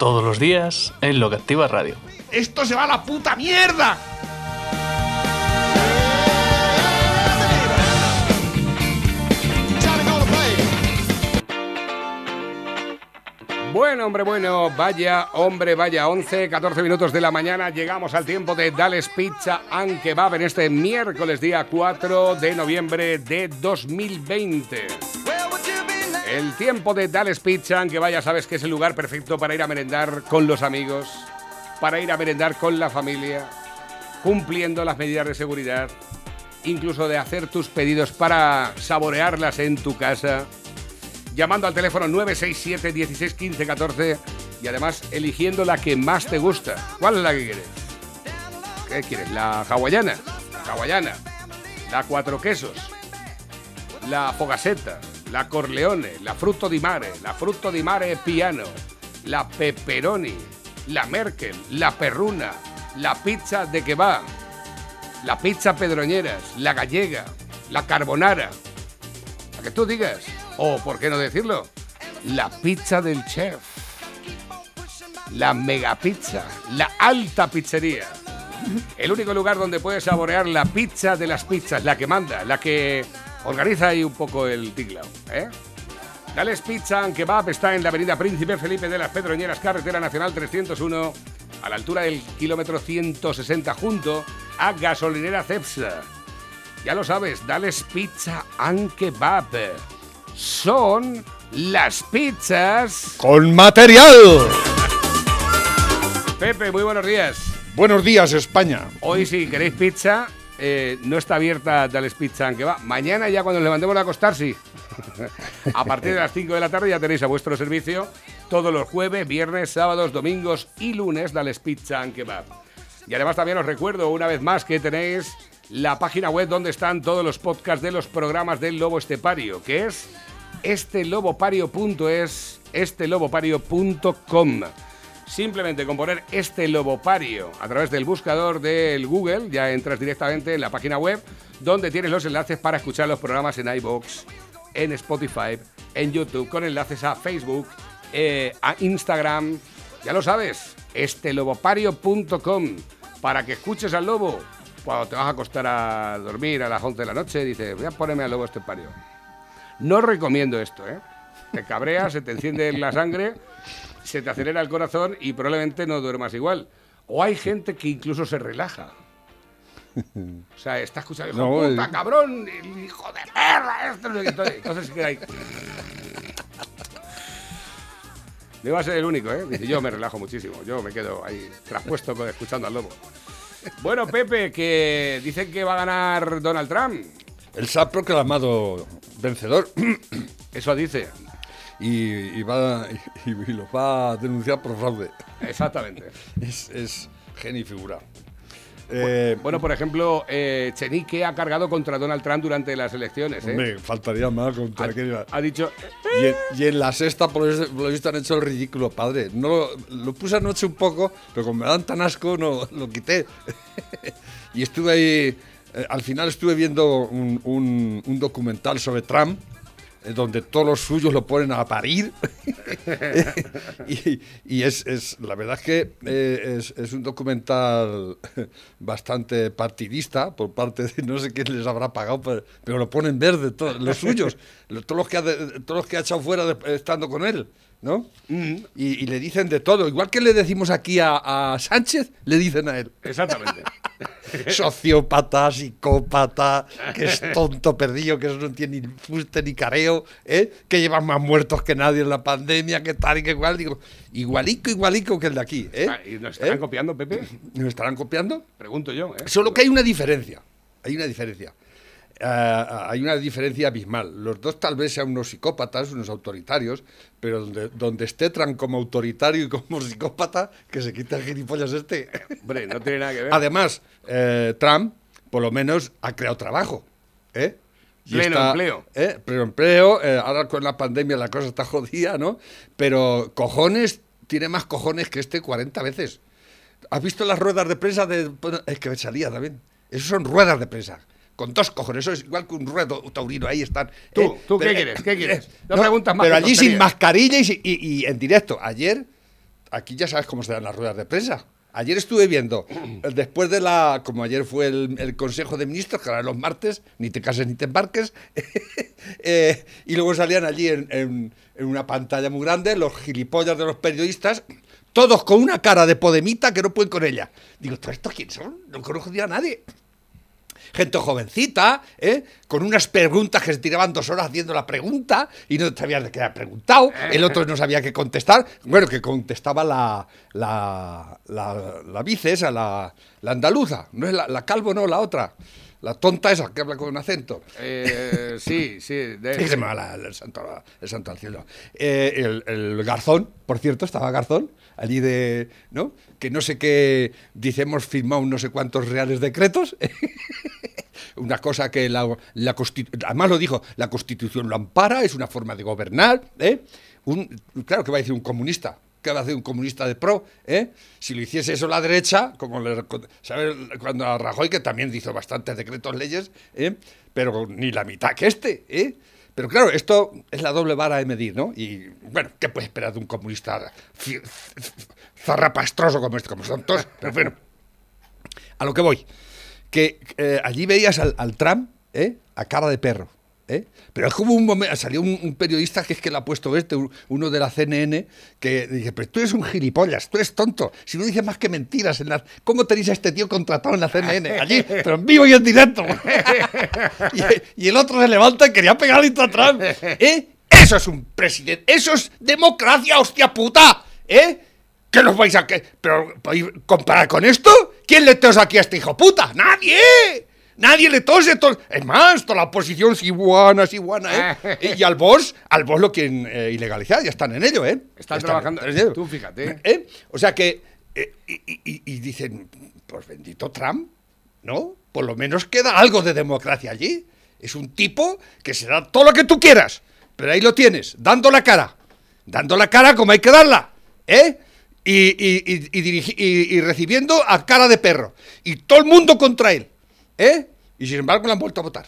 Todos los días en Lo que Activa Radio. ¡Esto se va a la puta mierda! Bueno, hombre, bueno, vaya, hombre, vaya, 11, 14 minutos de la mañana, llegamos al tiempo de Dales Pizza and Kebab en este miércoles día 4 de noviembre de 2020. El tiempo de Dales Pizza and Kebab ya sabes que es el lugar perfecto para ir a merendar con los amigos, para ir a merendar con la familia, cumpliendo las medidas de seguridad, incluso de hacer tus pedidos para saborearlas en tu casa llamando al teléfono 967 16 15 14 y además eligiendo la que más te gusta. ¿Cuál es la que quieres? ¿Qué quieres? ¿La hawaiana? La hawaiana. La cuatro quesos. La fogaseta. La corleone. La frutto di mare. La frutto di mare piano. La pepperoni. La merkel. La perruna. La pizza de kebab. La pizza pedroñeras. La gallega. La carbonara. La que tú digas. O, por qué no decirlo, la pizza del chef. La mega pizza. La alta pizzería. El único lugar donde puedes saborear la pizza de las pizzas, la que manda, la que organiza ahí un poco el tiglao, ¿eh? Dales Pizza and Kebab está en la avenida Príncipe Felipe de las Pedroñeras, carretera nacional 301, a la altura del kilómetro 160, junto a Gasolinera Cepsa. Ya lo sabes, Dales Pizza and Kebab son las pizzas. ¡Con material! Pepe, muy buenos días. Buenos días, España. Hoy, si queréis pizza, eh, no está abierta Dales Pizza, aunque va. Mañana, ya cuando nos levantemos a acostar, sí. a partir de las 5 de la tarde ya tenéis a vuestro servicio todos los jueves, viernes, sábados, domingos y lunes Dales Pizza and Kebab. Y además también os recuerdo una vez más que tenéis la página web donde están todos los podcasts de los programas del Lobo Estepario, que es estelobopario.es, estelobopario.com. Simplemente con poner este lobopario a través del buscador del Google, ya entras directamente en la página web donde tienes los enlaces para escuchar los programas en iBox, en Spotify, en YouTube, con enlaces a Facebook, eh, a Instagram. Ya lo sabes, estelobopario.com para que escuches al lobo. Cuando te vas a acostar a dormir a las 11 de la noche, dices, voy a ponerme al lobo estepario. No recomiendo esto, ¿eh? Te cabreas, se te enciende la sangre, se te acelera el corazón y probablemente no duermas igual. O hay gente que incluso se relaja. O sea, está escuchando, hijo No, puta, el- cabrón, el hijo de perra, esto, no sé qué, entonces, se queda ahí. No iba a ser el único, ¿eh? Dice, yo me relajo muchísimo, yo me quedo ahí traspuesto con- escuchando al lobo. Bueno, Pepe, que dicen que va a ganar Donald Trump. Él se ha proclamado vencedor Eso dice. Y, y va, y, y lo va a denunciar por fraude. Exactamente. Es, es genio y figura. Eh, Bueno, por ejemplo, eh, Chenique ha cargado contra Donald Trump durante las elecciones. ¿eh? hombre, faltaría más contra ha, aquella- ha dicho, Y en, y en la sexta, por lo, visto, han hecho el ridículo, padre. No lo, puse anoche un poco, pero como me dan tan asco, no lo quité. y estuve ahí. eh, al final estuve viendo un, un- un documental sobre Trump, donde todos los suyos lo ponen a parir. y y es, es- la verdad es que eh, es, es un documental bastante partidista por parte de no sé quién les habrá pagado, pero, pero lo ponen verde, todos los suyos, todos los que ha, todos los que ha echado fuera de- estando con él. ¿No? y, y le dicen de todo. Igual que le decimos aquí a, a Sánchez, le dicen a él. exactamente. Sociópata, psicópata, que es tonto perdido, que eso no tiene ni fuste ni careo, ¿eh? que lleva más muertos que nadie en la pandemia, que tal y que igual. Digo, igualico, igualico que el de aquí. ¿eh? Ah, ¿Y nos estarán ¿Eh? copiando, Pepe? ¿Nos estarán copiando? Pregunto yo. ¿eh? Solo que hay una diferencia. Hay una diferencia. Eh, hay una diferencia abismal. Los dos tal vez sean unos psicópatas, unos autoritarios, pero donde, donde esté Trump como autoritario y como psicópata, que se quite el gilipollas este. Hombre, no tiene nada que ver. Además, eh, Trump, por lo menos, ha creado trabajo. ¿eh? Y Pleno empleo. ¿eh? Pleno empleo. eh, ahora con la pandemia la cosa está jodida, ¿no? Pero cojones, tiene más cojones que este 40 veces. ¿Has visto las ruedas de prensa de.? Es que me salía también. Esos son ruedas de prensa. Con dos cojones. Eso es igual que un ruedo taurino. Ahí están. Tú, ¿eh? ¿tú qué Pero, quieres? ¿Qué eh, quieres? eh, No preguntas más Pero allí sin mascarilla y, y- y en directo. Ayer, aquí ya sabes cómo se dan las ruedas de prensa. Ayer estuve viendo, eh, después de la, como ayer fue el, el Consejo de Ministros, que ahora los martes, ni te cases ni te embarques, eh, y luego salían allí en, en- en una pantalla muy grande los gilipollas de los periodistas, todos con una cara de podemita que no pueden con ella. Digo, ¿todos estos quiénes son? No conozco a nadie gente jovencita, ¿eh? con unas preguntas que se tiraban dos horas haciendo la pregunta y no sabías de qué había preguntado, el otro no sabía qué contestar, bueno, que contestaba la, la, la, la vice esa, la, la andaluza, no es la, la calvo, no, la otra, la tonta esa que habla con acento. Eh, sí, sí. de- ¿Qué se la- el, santo, el santo al cielo? Eh, el, el Garzón, por cierto, estaba Garzón, allí de, ¿no? Que no sé qué, dice, hemos firmado no sé cuántos reales decretos. una cosa que la, la Constitu- además lo dijo, la Constitución lo ampara, es una forma de gobernar, ¿eh? Claro que va a decir un comunista, ¿qué va a hacer un comunista de pro? ¿eh? Si lo hiciese eso la derecha, como le, ¿sabes? Cuando a Rajoy, que también hizo bastantes decretos leyes, ¿eh? pero ni la mitad que este, ¿eh? Pero claro, esto es la doble vara de medir, ¿no? Y bueno, ¿qué puedes esperar de un comunista zarrapastroso como este, como son todos? Pero bueno, a lo que voy. Que eh, allí veías al, al Trump, ¿eh? A cara de perro. ¿Eh? Pero es como un momento, salió un, un periodista que es que le ha puesto este, un- uno de la CNN, que dije, pero tú eres un gilipollas, tú eres tonto, si no dices más que mentiras, en la, ¿cómo tenéis a este tío contratado en la CNN? Allí, pero en vivo y en directo. y, y el otro se levanta y quería pegarle a Trump. ¿eh? Eso es un presidente, eso es democracia, hostia puta, ¿eh? ¿Qué nos vais a que pero ¿podéis comparar con esto? ¿Quién le tos aquí a este hijo puta? ¡Nadie! Nadie le tose. tos- Es más, toda la oposición siguana, siguana, ¿eh? y al boss, al boss lo quieren eh, ilegalizar, ya están en ello, ¿eh? Están Ya trabajando- en ello. tú fíjate. ¿Eh? O sea que, eh, y, y- y- dicen, pues bendito Trump, ¿no? Por lo menos queda algo de democracia allí. Es un tipo que será todo lo que tú quieras, pero ahí lo tienes, dando la cara, dando la cara como hay que darla, ¿eh? Y, y- y- y dirigi- y- y recibiendo a cara de perro. Y todo el mundo contra él, ¿eh? Y sin embargo le han vuelto a votar.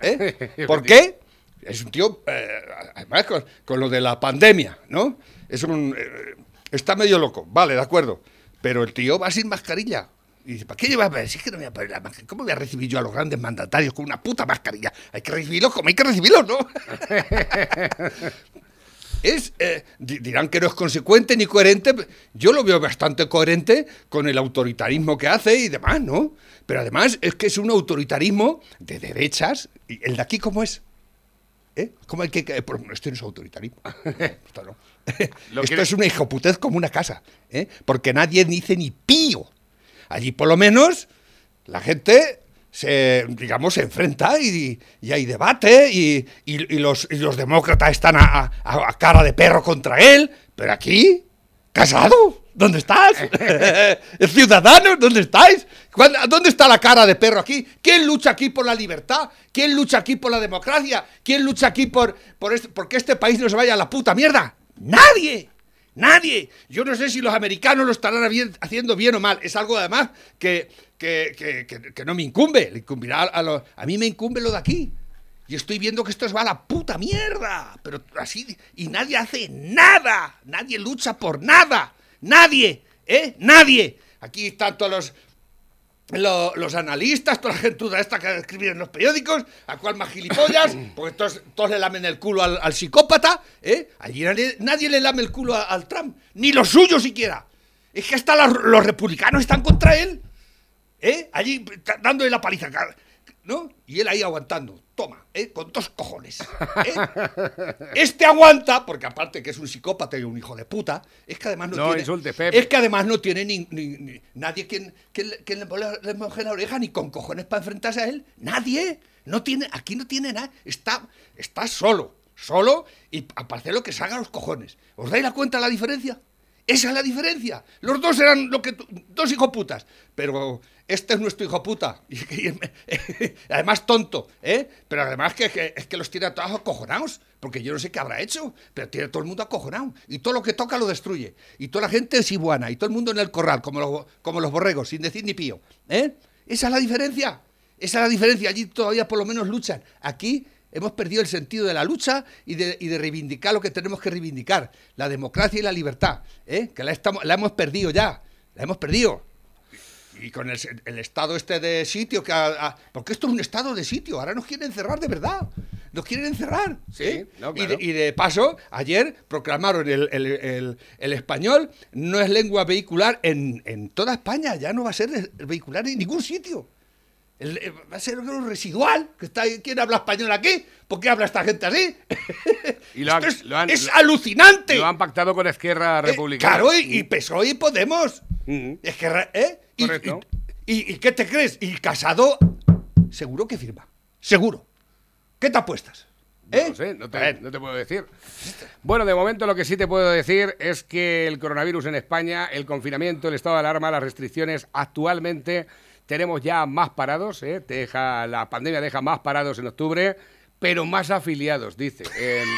¿eh? ¿Por qué? Es un tío, eh, además con, con lo de la pandemia, ¿no? Es un, eh, está medio loco, vale, de acuerdo. Pero el tío va sin mascarilla. Y dice, ¿para qué lleva? Si es que no me voy a poner la mascarilla. ¿Cómo voy a recibir yo a los grandes mandatarios con una puta mascarilla? Hay que recibirlos como hay que recibirlos, ¿no? es, eh, di- dirán que no es consecuente ni coherente. Yo lo veo bastante coherente con el autoritarismo que hace y demás, ¿no? Pero además es que es un autoritarismo de derechas. ¿Y el de aquí cómo es? ¿Eh? ¿Cómo hay que.? pues, Esto no es autoritarismo. Esto no. Esto es una hijoputez como una casa. ¿eh? Porque nadie dice ni pío. Allí, por lo menos, la gente se, digamos, se enfrenta y, y hay debate y, y- y los, demócratas están a, a- a cara de perro contra él. Pero aquí, casado, ¿dónde estás? Ciudadanos, ¿dónde estáis? ¿Cuándo- ¿Dónde está la cara de perro aquí? ¿Quién lucha aquí por la libertad? ¿Quién lucha aquí por la democracia? ¿Quién lucha aquí por, por este, por que este país no se vaya a la puta mierda? ¡Nadie! Nadie. Yo no sé si los americanos lo estarán bien- haciendo bien o mal. Es algo además que, que, que- que- no me incumbe. Le incumbirá a, a los- a mí me incumbe lo de aquí. Y estoy viendo que esto se va a la puta mierda. Pero así. Y nadie hace nada. Nadie lucha por nada. Nadie. ¿Eh? Nadie. Aquí están todos los. lo- los analistas, toda la gentuza esta que escribe en los periódicos, a cual más gilipollas, porque todos, todos le lamen el culo al, al psicópata, ¿eh? Allí nadie, nadie le lame el culo a- al Trump, ni los suyos siquiera. Es que hasta los, los republicanos están contra él, ¿eh? Allí dándole la paliza. ¿No? Y él ahí aguantando. Toma, ¿eh? con dos cojones. ¿eh? Este aguanta, porque aparte que es un psicópata y un hijo de puta, es que además no, No tiene. insulte. Es que además no tiene ni, ni- ni- nadie quien, quien le- quien le, moje la oreja ni con cojones para enfrentarse a él. Nadie. No tiene, aquí no tiene nada. Está, está solo. Solo y aparte lo que salga a los cojones. ¿Os dais la cuenta de la diferencia? Esa es la diferencia. Los dos eran lo que dos hijos putas. Pero este es nuestro hijo puta. Y, y- además tonto, ¿eh? Pero además que, que- es que los tiene a todos acojonados. Porque yo no sé qué habrá hecho, pero tiene a todo el mundo acojonado. Y todo lo que toca lo destruye. Y toda la gente es iguana. Y todo el mundo en el corral, como los, como los borregos, sin decir ni pío. ¿eh? Esa es la diferencia. Esa es la diferencia. Allí todavía por lo menos luchan. Aquí hemos perdido el sentido de la lucha y de, y de reivindicar lo que tenemos que reivindicar. La democracia y la libertad. ¿eh? Que la, estamos, la hemos perdido ya. La hemos perdido. Y con el, el estado este de sitio, que a- a- porque esto es un estado de sitio, ahora nos quieren encerrar de verdad. Nos quieren encerrar. Sí, no, y, claro. de, y de paso, ayer proclamaron el, el- el- el español no es lengua vehicular en, en toda España, ya no va a ser vehicular en ningún sitio. El- eh, va a ser algo residual. Que está, ¿Quién habla español aquí? ¿Por qué habla esta gente así? Y lo han- Esto es, lo han- es lo- alucinante. Lo han pactado con Esquerra Eh, Republicana. claro, y, y PSOE y Podemos. Ujú. Es que, re- ¿eh? Correcto. Y, y- y qué te crees? Y Casado, seguro que firma. Seguro. ¿Qué te apuestas? No ¿Eh? sé, no te, no te puedo decir. Bueno, de momento lo que sí te puedo decir es que el coronavirus en España, el confinamiento, el estado de alarma, las restricciones, actualmente tenemos ya más parados, ¿eh? Te deja, la pandemia deja más parados en octubre, pero más afiliados, dice. En,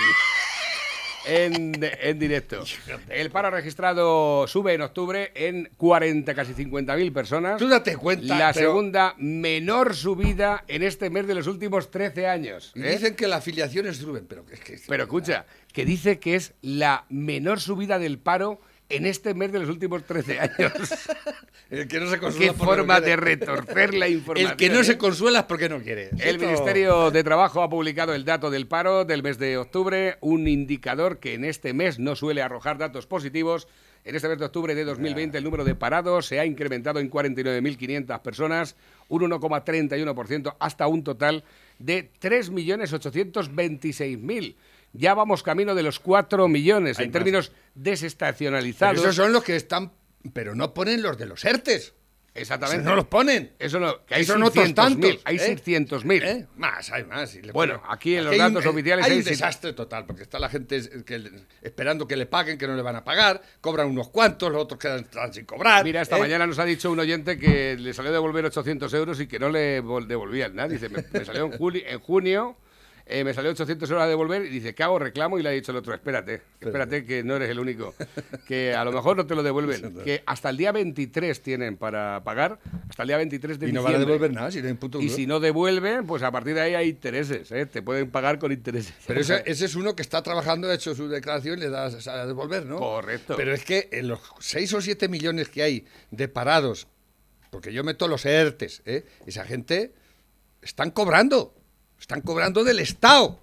en, en directo. El paro registrado sube en octubre en 40, casi 50.000 personas. Tú date cuenta. La pero- segunda menor subida en este mes de los últimos 13 años. ¿eh? dicen que la afiliación es Rubén, pero es que. Pero escucha, que dice que es la menor subida del paro en este mes de los últimos 13 años. El que no se consuela Qué no forma de retorcer la información. El que no ¿eh? se consuela es porque no quiere. El Esto- Ministerio de Trabajo ha publicado el dato del paro del mes de octubre, un indicador que en este mes no suele arrojar datos positivos. En este mes de octubre de 2020 el número de parados se ha incrementado en 49.500 personas, un 1,31% hasta un total de 3.826.000. Ya vamos camino de los 4 millones Hay en más. términos Pero desestacionalizados. esos son los que están. Pero no ponen los de los ERTES. Exactamente. No los ponen. Eso no, que hay son otros 600.000, tantos. Hay ¿eh? 600.000. ¿Eh? Más, hay más. Bueno, aquí en los hay un- datos oficiales Hay hay un desastre total, porque está la gente que esperando que le paguen, que no le van a pagar, cobran unos cuantos, los otros quedan están sin cobrar. Mira, esta ¿eh? mañana nos ha dicho un oyente que le salió a devolver 800 euros y que no le vol- devolvían nada. Dice, me, me salió en, juli- en junio, eh, me salió 800 euros a devolver y dice, ¿qué hago? Reclamo y le ha dicho el otro, espérate, espérate que no eres el único, que a lo mejor no te lo devuelven, que hasta el día 23 tienen para pagar, hasta el día 23 de Y no van a devolver nada, si no hay puto Y si no devuelven, pues a partir de ahí hay intereses, ¿eh? te pueden pagar con intereses. Pero ese, ese es uno que está trabajando, ha hecho su declaración y le das a devolver, ¿no? Correcto. Pero es que en los 6 o 7 millones que hay de parados, porque yo meto los ERTES, ¿eh? esa gente están cobrando, están cobrando del Estado,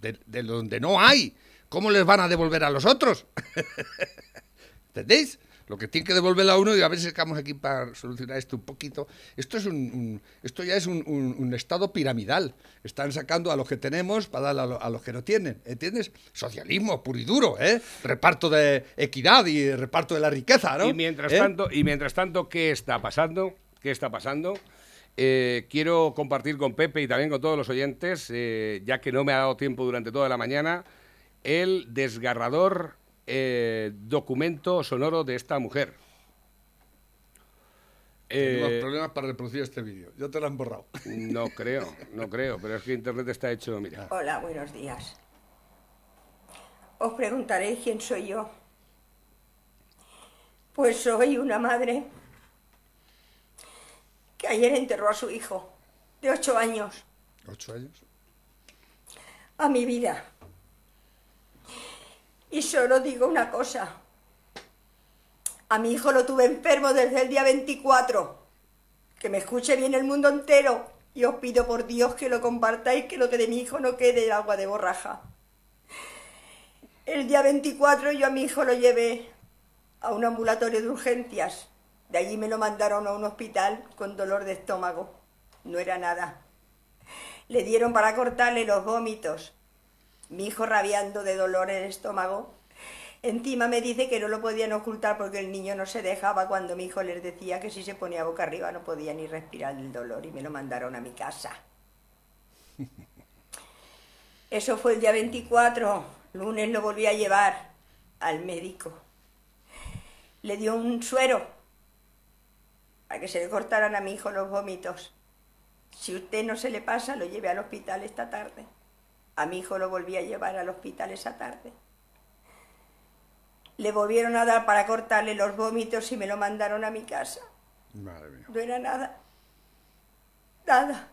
de, de donde no hay. ¿Cómo les van a devolver a los otros? ¿Entendéis? Lo que tiene que devolver a uno y a ver si sacamos aquí para solucionar esto un poquito. Esto es un, un- esto ya es un, un- un estado piramidal. Están sacando a los que tenemos para dar a, lo- a los que no tienen. ¿Entiendes? Socialismo puro y duro, ¿eh? Reparto de equidad y reparto de la riqueza, ¿no? Y mientras ¿Eh? tanto, y mientras tanto, ¿qué está pasando? ¿Qué está pasando? Eh, quiero compartir con Pepe y también con todos los oyentes, eh, ya que no me ha dado tiempo durante toda la mañana, el desgarrador eh, documento sonoro de esta mujer. Eh, problemas para reproducir este vídeo. Ya te lo han borrado. no creo, no creo, pero es que Internet está hecho, mira. Hola, buenos días. Os preguntaréis quién soy yo. Pues soy una madre que ayer enterró a su hijo, de ocho años, ¿Ocho años? a mi vida. Y solo digo una cosa. A mi hijo lo tuve enfermo desde el día 24. Que me escuche bien el mundo entero. Y os pido por Dios que lo compartáis, que lo que de mi hijo no quede agua de borraja. El día 24 yo a mi hijo lo llevé a un ambulatorio de urgencias. De allí me lo mandaron a un hospital con dolor de estómago. No era nada. Le dieron para cortarle los vómitos. Mi hijo rabiando de dolor en el estómago. Encima me dice que no lo podían ocultar porque el niño no se dejaba cuando mi hijo les decía que si se ponía boca arriba no podía ni respirar del dolor y me lo mandaron a mi casa. Eso fue el día 24. Lunes lo volví a llevar al médico. Le dio un suero para que se le cortaran a mi hijo los vómitos. Si usted no se le pasa, lo lleve al hospital esta tarde. A mi hijo lo volví a llevar al hospital esa tarde. Le volvieron a dar para cortarle los vómitos y me lo mandaron a mi casa. Madre mía. No era nada. Nada.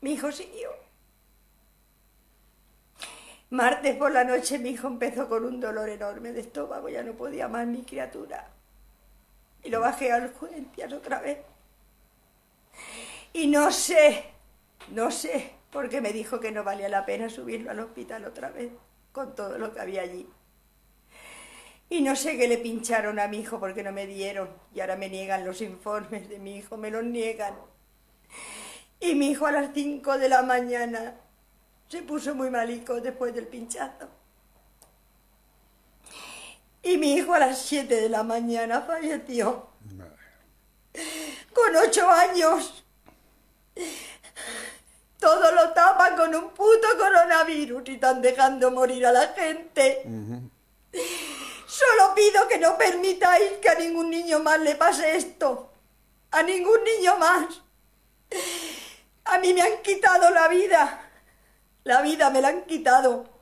Mi hijo siguió. Martes por la noche mi hijo empezó con un dolor enorme de estómago, ya no podía más mi criatura. Y lo bajé a urgencias otra vez. Y no sé, no sé, porque me dijo que no valía la pena subirlo al hospital otra vez, con todo lo que había allí. Y no sé qué le pincharon a mi hijo porque no me dieron. Y ahora me niegan los informes de mi hijo, me los niegan. Y mi hijo a las 5 de la mañana se puso muy malico después del pinchazo. Y mi hijo a las 7 de la mañana falleció. Con 8 años. Todo lo tapan con un puto coronavirus y están dejando morir a la gente. Solo pido que no permitáis que a ningún niño más le pase esto. A ningún niño más. A mí me han quitado la vida. La vida me la han quitado.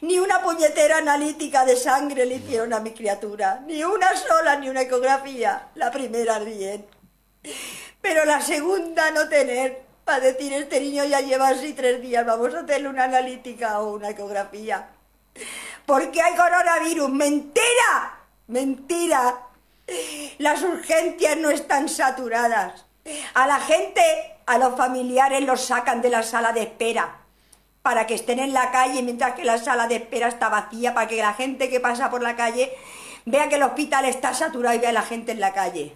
Ni una puñetera analítica de sangre le hicieron a mi criatura. Ni una sola, ni una ecografía. La primera bien. Pero la segunda no tener. Para decir, este niño ya lleva así tres días, vamos a hacerle una analítica o una ecografía. Porque hay coronavirus. Mentira. Mentira. Las urgencias no están saturadas. A la gente, a los familiares los sacan de la sala de espera para que estén en la calle mientras que la sala de espera está vacía, para que la gente que pasa por la calle vea que el hospital está saturado y vea a la gente en la calle.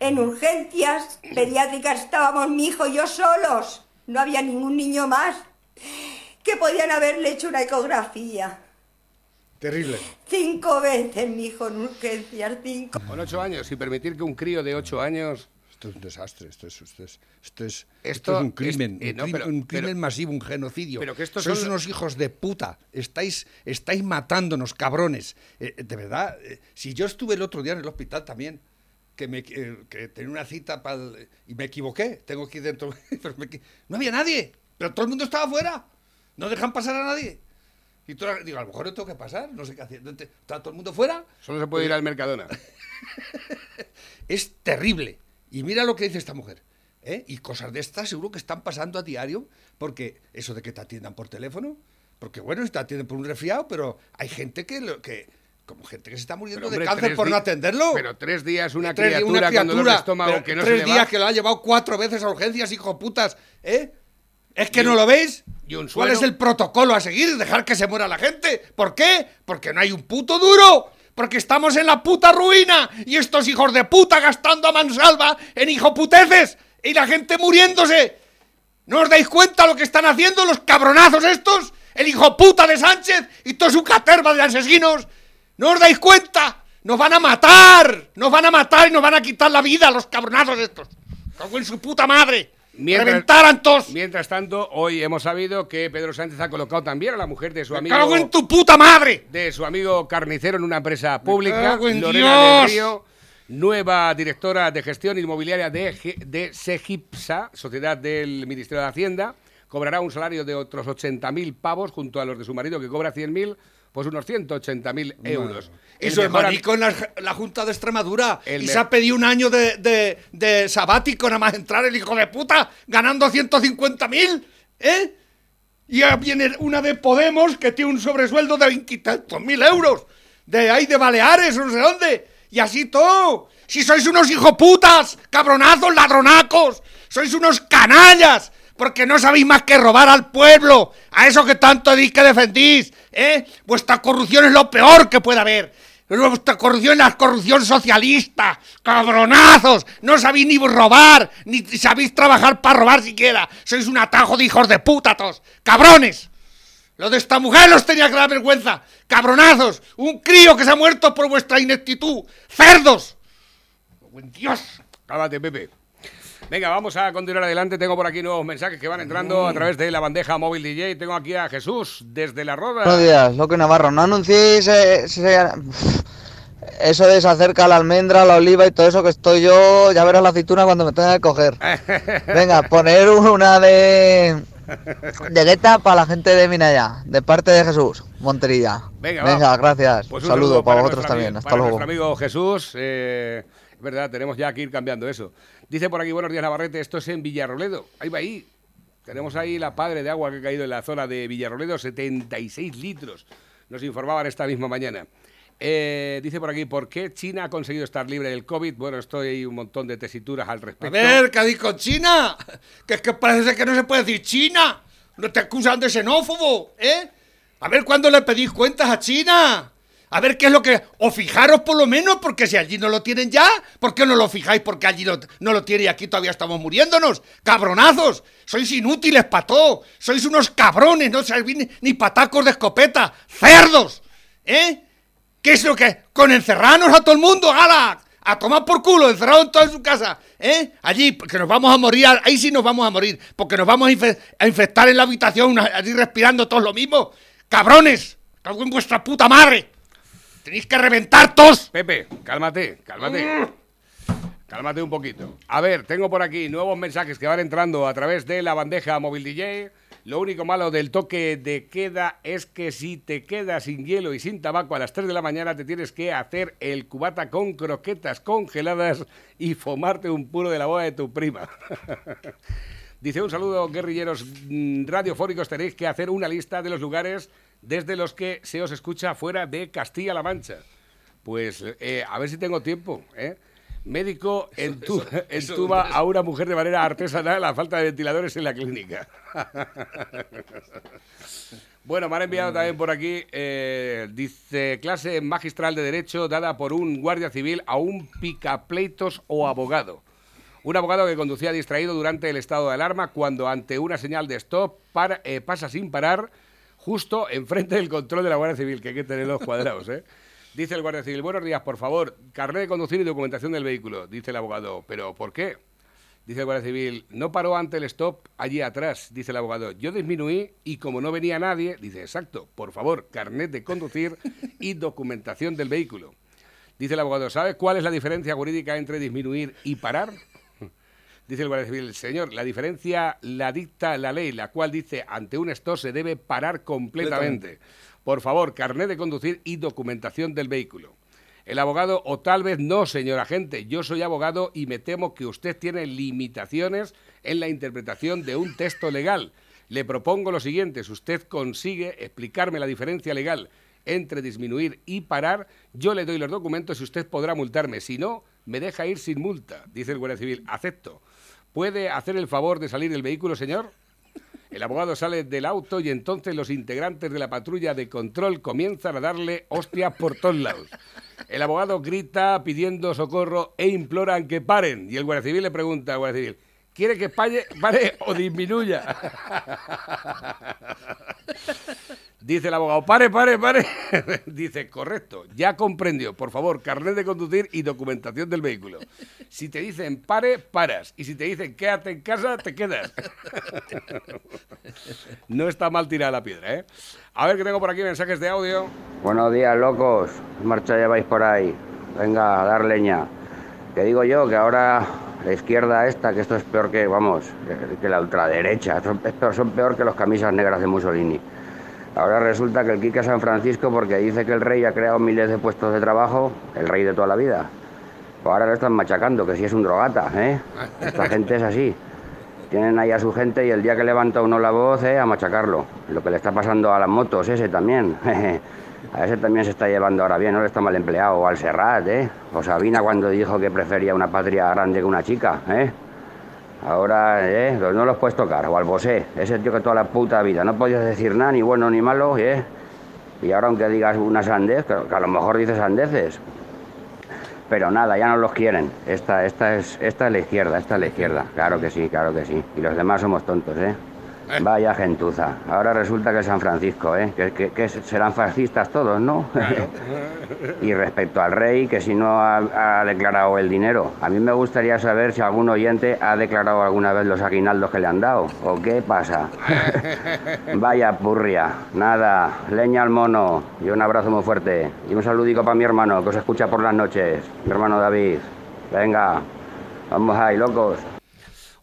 En urgencias pediátricas estábamos mi hijo y yo solos. No había ningún niño más que podían haberle hecho una ecografía. Terrible. Cinco veces mi hijo en urgencias, cinco. Con ocho años y permitir que un crío de ocho años Esto es un desastre, esto es, esto es, esto es, Esto esto es un crimen, es- eh, un, pero- crimen pero- masivo, un genocidio. pero que estos Sois son- unos hijos de puta, estáis, estáis matándonos, cabrones. Eh, de verdad, eh, si yo estuve el otro día en el hospital también, que, me, eh, que tenía una cita para y me equivoqué, tengo que ir dentro, pero me no había nadie, pero todo el mundo estaba afuera, no dejan pasar a nadie. Y tú, digo, a lo mejor no tengo que pasar, no sé qué hacer. ¿Está todo el mundo fuera? solo se puede ir al Mercadona. Es terrible. Y mira lo que dice esta mujer. ¿eh? Y cosas de estas seguro que están pasando a diario, porque eso de que te atiendan por teléfono, porque bueno, te atienden por un resfriado, pero hay gente que, lo- que como gente que se está muriendo de cáncer por no atenderlo. Pero tres días una Tres- criatura, con dolor de estómago pero que no tres se le días va. que lo ha llevado cuatro veces a urgencias, hijo putas, ¿eh? ¿Es que no lo veis? y un ¿Cuál es el protocolo a seguir? Dejar que se muera la gente. ¿Por qué? Porque no hay un puto duro. Porque estamos en la puta ruina. Y estos hijos de puta gastando a mansalva en hijoputeces. Y la gente muriéndose. ¿No os dais cuenta lo que están haciendo los cabronazos estos? El hijo puta de Sánchez y toda su caterva de asesinos. ¿No os dais cuenta? Nos van a matar. Nos van a matar y nos van a quitar la vida los cabronazos estos. Cago en su puta madre. Mientras- Reventaran todos. Mientras tanto, hoy hemos sabido que Pedro Sánchez ha colocado también a la mujer de su amigo cago en tu puta madre. de su amigo carnicero en una empresa pública, Lorena del. Río, nueva directora de gestión inmobiliaria de, de Segipsa, sociedad del Ministerio de Hacienda, cobrará un salario de otros 80.000 pavos junto a los de su marido que cobra 100.000, pues unos 180.000 euros. Y su hermanico en la, la Junta de Extremadura. El y se ha pedido un año de, de- de sabático nada más entrar el hijo de puta, ganando 150.000, ¿eh? Y ya viene una de Podemos que tiene un sobresueldo de veintitantos mil euros. De ahí de Baleares o no sé dónde. Y así todo. Si sois unos hijoputas, cabronazos, ladronacos. Sois unos canallas. Porque no sabéis más que robar al pueblo. A eso que tanto decís que defendís. ¿Eh? Vuestra corrupción es lo peor que puede haber. Esta corrupción es corrupción socialista. Cabronazos. No sabéis ni robar, ni sabéis trabajar para robar siquiera. Sois un atajo de hijos de puta todos. Cabrones. Lo de esta mujer los tenía que dar vergüenza. Cabronazos. Un crío que se ha muerto por vuestra ineptitud. Cerdos. Buen Dios. Cálmate, Pepe. Venga, vamos a continuar adelante. Tengo por aquí nuevos mensajes que van entrando a través de la bandeja móvil DJ. Tengo aquí a Jesús desde la Roda. Buenos días, Loque Navarro. No anunciéis eh, se- eso de se acerca la almendra, la oliva y todo eso que estoy yo. Ya verás la aceituna cuando me tenga que coger. Venga, poner una de. De gueta para la gente de Minaya, de parte de Jesús, Monterilla. Venga, Venga, gracias. Pues Un saludo para vosotros también. Hasta para luego. nuestro amigo Jesús. eh, es verdad, tenemos ya que ir cambiando eso. Dice por aquí, buenos días Navarrete, esto es en Villarroledo. Ahí va ahí. Tenemos ahí la padre de agua que ha caído en la zona de Villarroledo, 76 litros. Nos informaban esta misma mañana. Eh, dice por aquí, ¿por qué China ha conseguido estar libre del COVID? Bueno, estoy ahí un montón de tesituras al A respecto. ver, ¿qué habéis con China? Que es que parece que no se puede decir China. No te acusan de xenófobo, ¿eh? A ver cuándo le pedís cuentas a China. A ver qué es lo que... O fijaros por lo menos, porque si allí no lo tienen ya, ¿por qué no lo fijáis? Porque allí no, lo tiene y aquí todavía estamos muriéndonos. ¡Cabronazos! Sois inútiles para todo. Sois unos cabrones, no sabéis ni, ni patacos de escopeta. ¡Cerdos! ¿Eh? ¿Qué es lo que...? Con encerrarnos a todo el mundo, ¡hala! A tomar por culo, encerrado en toda su casa, ¿eh? Allí, que nos vamos a morir, ahí sí nos vamos a morir, porque nos vamos a, a infectar en la habitación, allí respirando todos lo mismo. ¡Cabrones! ¡Cago en vuestra puta madre! ¡Tenéis que reventar todos! Pepe, cálmate, cálmate. Cálmate un poquito. A ver, tengo por aquí nuevos mensajes que van entrando a través de la bandeja móvil DJ. Lo único malo del toque de queda es que si te quedas sin hielo y sin tabaco a las 3 de la mañana te tienes que hacer el cubata con croquetas congeladas y fumarte un puro de la boda de tu prima. Dice un saludo, guerrilleros mm, radiofónicos. Tenéis que hacer una lista de los lugares desde los que se os escucha fuera de Castilla-La Mancha. Pues eh, a ver si tengo tiempo. ¿eh? Médico entu- eso- entuba a una mujer de manera artesanal la falta de ventiladores en la clínica. Bueno, me han enviado también por aquí, eh, dice, clase magistral de Derecho dada por un guardia civil a un picapleitos o abogado. Un abogado que conducía distraído durante el estado de alarma cuando ante una señal de stop para- eh, pasa sin parar justo enfrente del control de la Guardia Civil, que hay que tener los cuadrados, ¿eh? Dice el Guardia Civil, buenos días, por favor, carnet de conducir y documentación del vehículo. Dice el abogado, ¿pero por qué? Dice el Guardia Civil, no paró ante el stop allí atrás, dice el abogado. Yo disminuí y como no venía nadie, dice, exacto, por favor, carnet de conducir y documentación del vehículo. Dice el abogado, ¿sabe cuál es la diferencia jurídica entre disminuir y parar? Dice el Guardia Civil, señor, la diferencia la dicta la ley, la cual dice ante un stop se debe parar completamente. Por favor, carnet de conducir y documentación del vehículo. El abogado, o tal vez no, señor agente, yo soy abogado y me temo que usted tiene limitaciones en la interpretación de un texto legal. Le propongo lo siguiente, si usted consigue explicarme la diferencia legal entre disminuir y parar, yo le doy los documentos y usted podrá multarme. Si no, me deja ir sin multa, dice el Guardia Civil. Acepto. ¿Puede hacer el favor de salir del vehículo, señor? El abogado sale del auto y entonces los integrantes de la patrulla de control comienzan a darle hostias por todos lados. El abogado grita pidiendo socorro e imploran que paren. Y el guardia civil le pregunta al guardia civil, ¿quiere que pare, pare o disminuya? Dice el abogado, pare, pare, pare. Dice, correcto, ya comprendió. Por favor, carnet de conducir y documentación del vehículo. Si te dicen pare, paras. Y si te dicen quédate en casa, te quedas. No está mal tirada la piedra, ¿eh? A ver que tengo por aquí mensajes de audio. Buenos días, locos. ¿Qué marcha lleváis por ahí? Venga, a dar leña. Que digo yo que ahora la izquierda esta, que esto es peor que, vamos, que, la ultraderecha. Son, son peor que los camisas negras de Mussolini. Ahora resulta que el Quique San Francisco, porque dice que el rey ha creado miles de puestos de trabajo, el rey de toda la vida. Pues ahora lo están machacando, que si es un drogata, ¿eh? Esta gente es así. Tienen ahí a su gente y el día que levanta uno la voz, ¿eh? a machacarlo. Lo que le está pasando a las motos, ese también. A ese también se está llevando ahora bien, no le está mal empleado. O al Serrat, ¿eh? O Sabina cuando dijo que prefería una patria grande que una chica, ¿eh? Ahora, ¿eh? No los puedes tocar. O al Bosé, ese tío que toda la puta vida no podías decir nada, ni bueno ni malo, ¿eh? Y ahora aunque digas una sandez, que a lo mejor dices sandeces, pero nada, ya no los quieren. Esta, esta, es, esta es la izquierda, esta es la izquierda. Claro que sí, claro que sí. Y los demás somos tontos, ¿eh? Vaya gentuza. Ahora resulta que San Francisco, ¿eh? Que, que- que serán fascistas todos, ¿no? y respecto al rey, que si no ha, ha declarado el dinero, a mí me gustaría saber si algún oyente ha declarado alguna vez los aguinaldos que le han dado. ¿O qué pasa? Vaya purria. Nada, leña al mono. Y un abrazo muy fuerte. Y un saludico para mi hermano, que os escucha por las noches. Mi hermano David. Venga, vamos ahí, locos.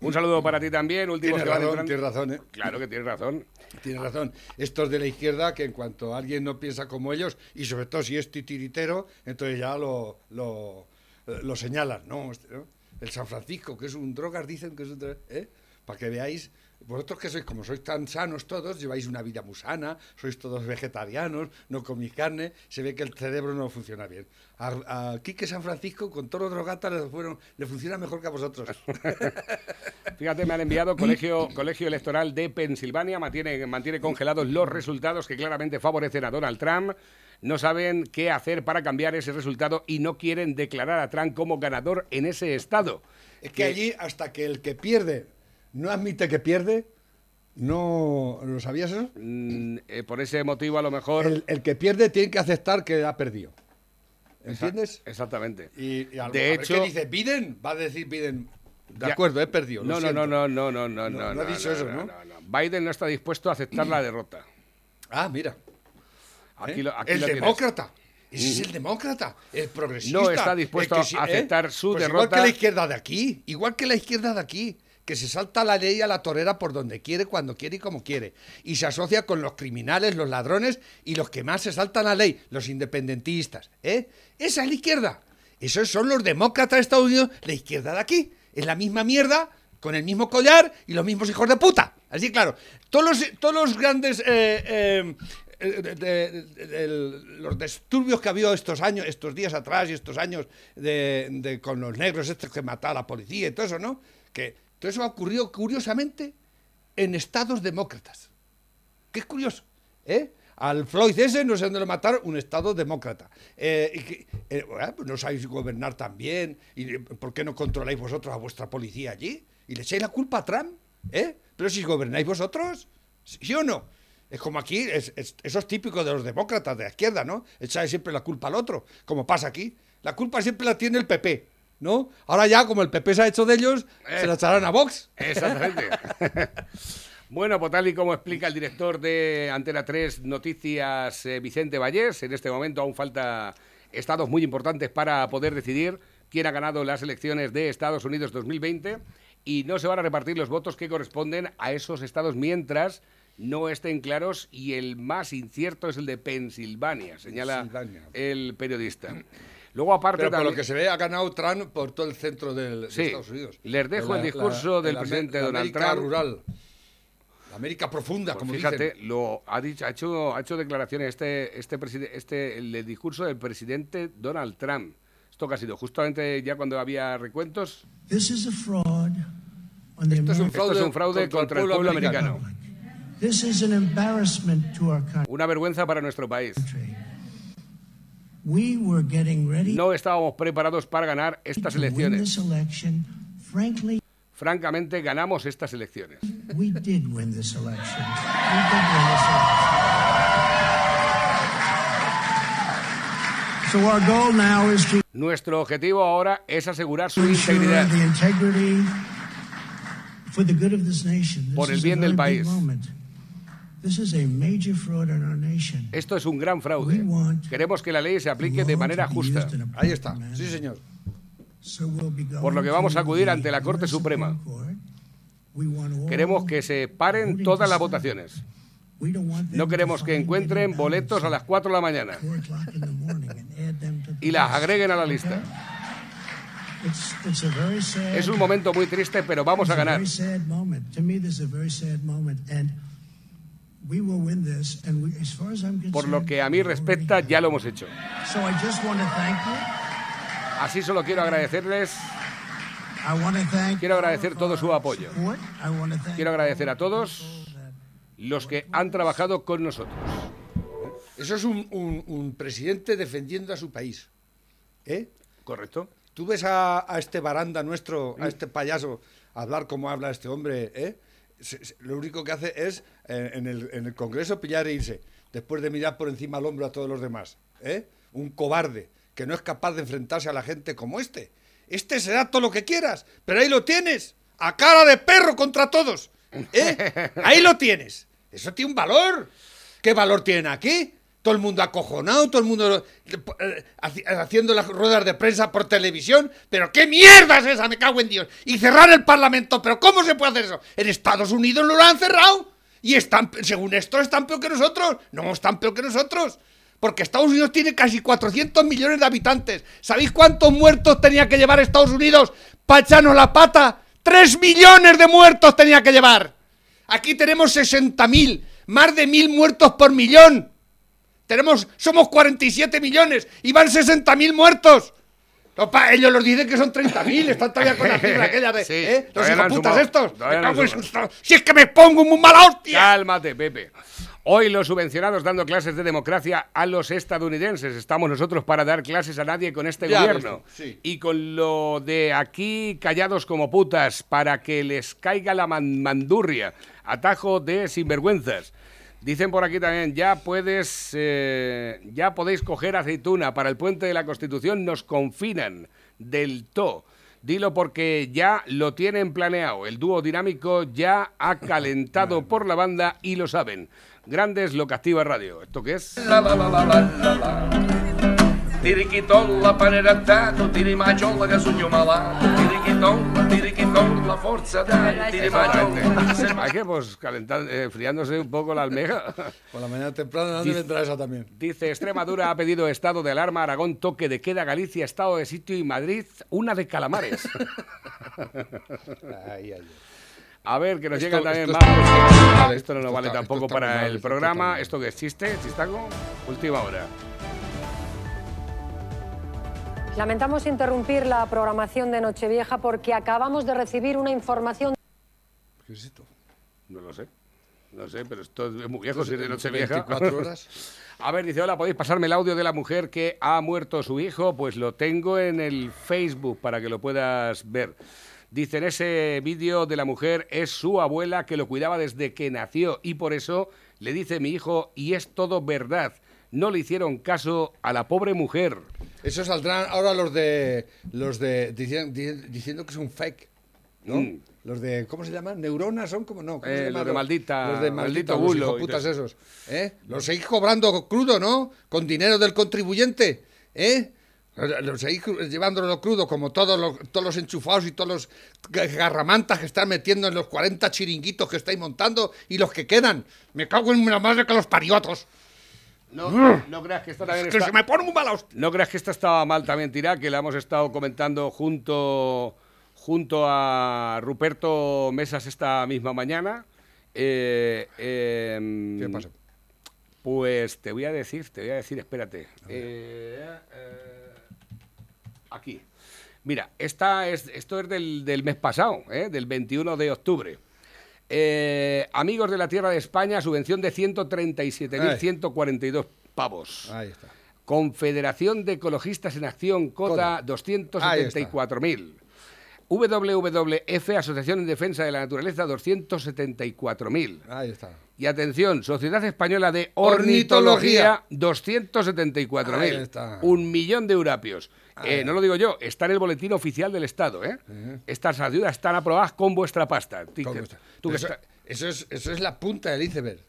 Un saludo para ti también. Últimos Tienes que razón, tienes razón, ¿eh? Claro que tienes razón. Tienes razón. Estos de la izquierda, que en cuanto alguien no piensa como ellos, y sobre todo si es titiritero, entonces ya lo, lo, lo señalan, ¿no? Este, ¿no? El San Francisco, que es un drogas, dicen que es un drogas, ¿eh? Para que veáis, vosotros que sois, como sois tan sanos todos, lleváis una vida muy sana, sois todos vegetarianos, no coméis carne, se ve que el cerebro no funciona bien. A, a Quique San Francisco, con todos los drogatas, le, fueron, le funciona mejor que a vosotros. Fíjate, me han enviado colegio, colegio Electoral de Pensilvania, mantiene, mantiene congelados los resultados que claramente favorecen a Donald Trump. No saben qué hacer para cambiar ese resultado y no quieren declarar a Trump como ganador en ese estado. Es que allí, hasta que el que pierde no admite que pierde, no. ¿Lo sabías eso? Mm, eh, por ese motivo, a lo mejor. El, el que pierde tiene que aceptar que ha perdido. ¿Entiendes? Exactamente. Y, y a lo- De a ver hecho- ¿qué dice Biden? Va a decir Biden. De Ya- acuerdo, he perdido. No, no, siento". no, no, no, no, no, No, no. no ha dicho eso, ¿no? Biden no está dispuesto a aceptar la derrota. Ah, mira. Aquí ¿eh? lo- aquí el lo tienes. demócrata. Ese es el demócrata, el progresista. No está dispuesto sí- a aceptar su Pues derrota. Igual que la izquierda de aquí, igual que la izquierda de aquí, que se salta la ley a la torera por donde quiere, cuando quiere y como quiere. Y se asocia con los criminales, los ladrones y los que más se saltan la ley, los independentistas. ¿eh? Esa es la izquierda. Esos son los demócratas de Estados Unidos, la izquierda de aquí. Es la misma mierda, con el mismo collar y los mismos hijos de puta. Así claro. Todos los, todos los grandes eh, eh, eh, los disturbios que ha habido estos años, estos días atrás y estos años de- con los negros estos que mataba a la policía y todo eso, ¿no? Que todo eso ha ocurrido curiosamente en estados demócratas. Es curioso, ¿eh? Al Floyd ese no sé dónde lo mataron, un estado demócrata. Eh, y que, eh, pues no sabéis gobernar tan bien. ¿Y eh, por qué no controláis vosotros a vuestra policía allí? ¿Y le echáis la culpa a Trump? ¿Eh? Pero si gobernáis vosotros, ¿sí o no? Es como aquí, es- es- eso es típico de los demócratas de la izquierda, ¿no? Echáis siempre la culpa al otro, como pasa aquí. La culpa siempre la tiene el PP, ¿no? Ahora ya, como el PP se ha hecho de ellos, se la echarán a Vox. Exactamente. bueno, pues tal y como explica el director de Antena 3 Noticias, eh, Vicente Vallés, en este momento aún falta estados muy importantes para poder decidir quién ha ganado las elecciones de Estados Unidos 2020 y no se van a repartir los votos que corresponden a esos estados mientras no estén claros y el más incierto es el de Pensilvania, señala Pensilvania. el periodista. Luego aparte Pero por lo que se ve, ha ganado Trump por todo el centro del, de Sí. Estados Unidos. Les dejo La- el discurso la- del la- presidente la Donald América Trump. rural. La América profunda, Pues como fíjate, dicen. lo ha dicho, ha hecho, ha hecho declaraciones este, este, este el, el discurso del presidente Donald Trump. Esto que ha sido justamente ya cuando había recuentos. This is a fraud on the Esto es un Esto es un fraude contra, el pueblo americano. public. This is an embarrassment to our country. Una vergüenza para nuestro país. No estábamos preparados para ganar estas elecciones. Francamente, ganamos estas elecciones. we did win this election. We did win this election. So our goal now is to Nuestro objetivo ahora es asegurar su integridad. Por el bien del país. Esto es un gran fraude. We want Queremos que la ley se aplique de manera justa. Ahí está. Sí, señor. So we'll be Por lo que vamos a acudir ante la Corte Suprema. Queremos que se paren todas las votaciones. No queremos que encuentren boletos a las 4 de la mañana ballots at 4 o'clock in the morning and add them to the y las agreguen a la lista. Es un momento muy triste, pero vamos a ganar. Por lo que a mí respecta, ya lo hemos hecho. So I just want to thank you. Así solo quiero agradecerles, I want to thank quiero agradecer todo su apoyo. support. I want to thank Quiero agradecer a todos los que han trabajado con nosotros. Eso es un, un- un presidente defendiendo a su país. ¿Eh? Correcto. Tú ves a, a este baranda nuestro, a este payaso, hablar como habla este hombre, ¿eh? Lo único que hace es en, el, en el Congreso pillar e irse, después de mirar por encima al hombro a todos los demás. ¿eh? Un cobarde que no es capaz de enfrentarse a la gente como este. Este será todo lo que quieras, pero ahí lo tienes, a cara de perro contra todos. ¿eh? Ahí lo tienes. Eso tiene un valor. ¿Qué valor tiene aquí? Todo el mundo acojonado, todo el mundo eh, haci- haciendo las ruedas de prensa por televisión. ¿Pero qué mierda es esa? Me cago en Dios. Y cerrar el Parlamento. ¿Pero cómo se puede hacer eso? En Estados Unidos lo han cerrado. Y están, según esto, están peor que nosotros. No, están peor que nosotros. Porque Estados Unidos tiene casi 400 millones de habitantes. ¿Sabéis cuántos muertos tenía que llevar Estados Unidos para echarnos la pata? ¡Tres millones de muertos tenía que llevar! Aquí tenemos 60.000, más de mil muertos por millón. Tenemos, somos 47 millones y van 60.000 muertos. Opa, ellos los dicen que son 30.000, están todavía con la cifra aquella de, Sí, ¿eh? Los hijoputas estos. Me cago en Si es que me pongo muy mala hostia. Cálmate, Pepe. Hoy los subvencionados dando clases de democracia a los estadounidenses. Estamos nosotros para dar clases a nadie con este Ya gobierno. sí. Y con lo de aquí callados como putas para que les caiga la man- mandurria. Atajo de sinvergüenzas. Dicen por aquí también, ya puedes, eh, ya podéis coger aceituna para el puente de la Constitución, nos confinan del to. Dilo porque ya lo tienen planeado. El dúo dinámico ya ha calentado por la banda y lo saben. Grandes lo que activa radio. ¿Esto qué es? La la la la la la la. Tirichitolla, panerettato, tiri magiolla che sogno malato. Tirichitolla, tirichitolla, forza dai, tiri magiolla. Se Hay que pues calentar, eh, enfriándose un poco la almeja. Por la mañana temprano, ¿dónde Dice- vendrá esa también? Dice Extremadura ha pedido estado de alarma, Aragón toque de queda, Galicia estado de sitio y Madrid una de calamares. Ay, ay. A ver, que nos Esto- llegan también esto más. esto Esto no nos vale está- tampoco está para mal, el programa. ¿Esto qué es? ¿Chiste? ¿Chistaco? Última hora. Lamentamos interrumpir la programación de Nochevieja porque acabamos de recibir una información ¿Qué es esto? No lo sé. No sé, pero esto es muy viejo, si es de noche vieja. 24 horas. A ver, dice, hola, ¿podéis pasarme el audio de la mujer que ha muerto su hijo? Pues lo tengo en el Facebook para que lo puedas ver. Dice, en ese vídeo de la mujer es su abuela que lo cuidaba desde que nació y por eso le dice mi hijo, y es todo verdad. No le hicieron caso a la pobre mujer. Eso saldrán ahora los de. Los de. dicien- di- diciendo que es un fake. ¿no? Mm. Los de. ¿Cómo se llaman? ¿Neuronas son como no? ¿Cómo Eh, se los de maldita- Los de maldito maldita, los bulo hijoputas todo esos. ¿eh? Los seguís cobrando crudo, ¿no? Con dinero del contribuyente. ¿Eh? Los seguís llevándolo crudo, como todos los, todos los enchufados y todos los ga- garramantas que están metiendo en los 40 chiringuitos que estáis montando y los que quedan. Me cago en la madre que los pariotos. No, no creas que esta también Es que está- se me pone muy mala hostia. No creas que esta estaba mal también tirada, que la hemos estado comentando junto, junto a Ruperto Mesas esta misma mañana. Eh, em, ¿Qué pasa? Pues te voy a decir, te voy a decir, espérate. Eh, eh, aquí. Mira, esta es, esto es del, del mes pasado, del 21 de octubre. Eh, amigos de la Tierra de España, subvención de 137.142 pavos. Ahí está. Confederación de Ecologistas en Acción, cota Coda. 274.000. WWF, Asociación en Defensa de la Naturaleza, 274.000. Ahí está. Y atención, Sociedad Española de Ornitología, Ornitología. 274.000. Ahí está. Un millón de eurapios. Ahí Eh, no lo digo yo, está en el boletín oficial del Estado. ¿eh? Estas ayudas están aprobadas con vuestra pasta. Con tú que eso, está- eso es, eso es la punta del iceberg.